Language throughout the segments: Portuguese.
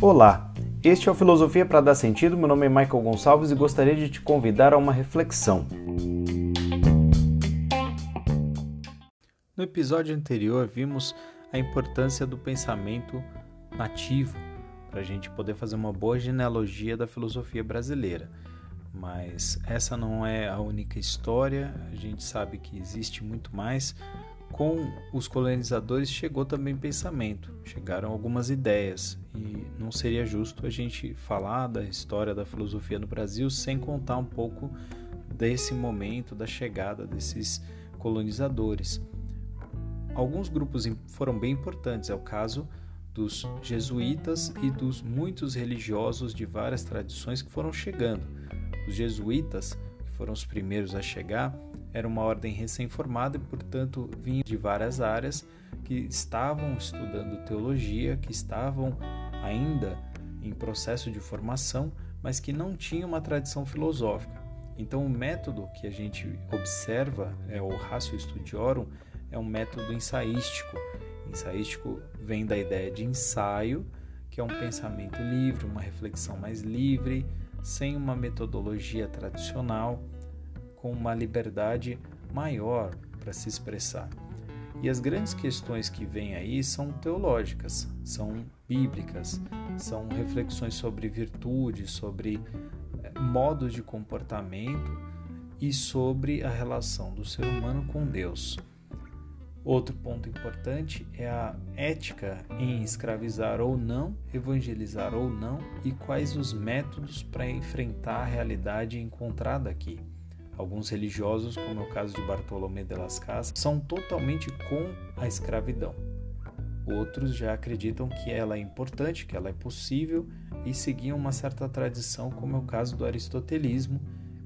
Olá, este é o Filosofia para Dar Sentido. Meu nome é Michael Gonçalves e gostaria de te convidar a uma reflexão. No episódio anterior, vimos a importância do pensamento nativo para a gente poder fazer uma boa genealogia da filosofia brasileira. Mas essa não é a única história, a gente sabe que existe muito mais. Com os colonizadores chegou também pensamento, chegaram algumas ideias, e não seria justo a gente falar da história da filosofia no Brasil sem contar um pouco desse momento da chegada desses colonizadores. Alguns grupos foram bem importantes, é o caso dos jesuítas e dos muitos religiosos de várias tradições que foram chegando. Os jesuítas, que foram os primeiros a chegar, era uma ordem recém-formada e, portanto, vinham de várias áreas que estavam estudando teologia, que estavam ainda em processo de formação, mas que não tinham uma tradição filosófica. Então, o método que a gente observa, é o Ratio Studiorum, é um método ensaístico. Ensaístico vem da ideia de ensaio, que é um pensamento livre, uma reflexão mais livre, sem uma metodologia tradicional, com uma liberdade maior para se expressar. E as grandes questões que vêm aí são teológicas, são bíblicas, são reflexões sobre virtude, sobre eh, modos de comportamento e sobre a relação do ser humano com Deus. Outro ponto importante é a ética em escravizar ou não, evangelizar ou não e quais os métodos para enfrentar a realidade encontrada aqui. Alguns religiosos, como é o caso de Bartolomé de las Casas, são totalmente com a escravidão. Outros já acreditam que ela é importante, que ela é possível e seguiam uma certa tradição, como é o caso do aristotelismo,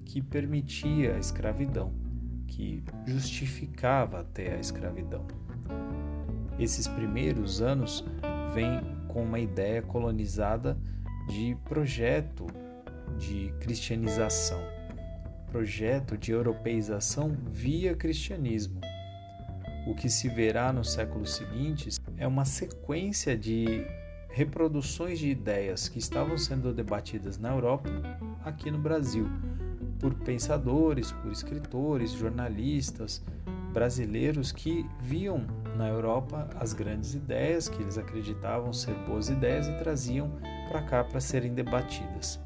que permitia a escravidão que justificava até a escravidão. Esses primeiros anos vêm com uma ideia colonizada de projeto de cristianização, projeto de europeização via cristianismo. O que se verá nos séculos seguintes é uma sequência de reproduções de ideias que estavam sendo debatidas na Europa aqui no Brasil por pensadores, por escritores, jornalistas brasileiros que viam na Europa as grandes ideias que eles acreditavam ser boas ideias e traziam para cá para serem debatidas.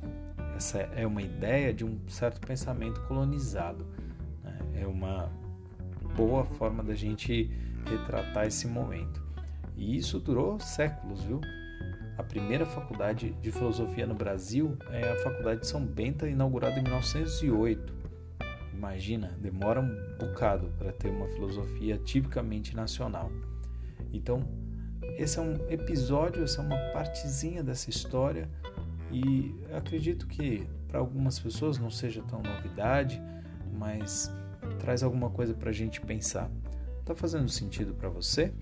Essa é uma ideia de um certo pensamento colonizado. Né? É uma boa forma da gente retratar esse momento. E isso durou séculos, viu? A primeira faculdade de filosofia no Brasil é a Faculdade de São Bento, inaugurada em 1908. Imagina, demora um bocado para ter uma filosofia tipicamente nacional. Então, esse é um episódio, essa é uma partezinha dessa história e acredito que para algumas pessoas não seja tão novidade, mas traz alguma coisa para a gente pensar. Tá fazendo sentido para você?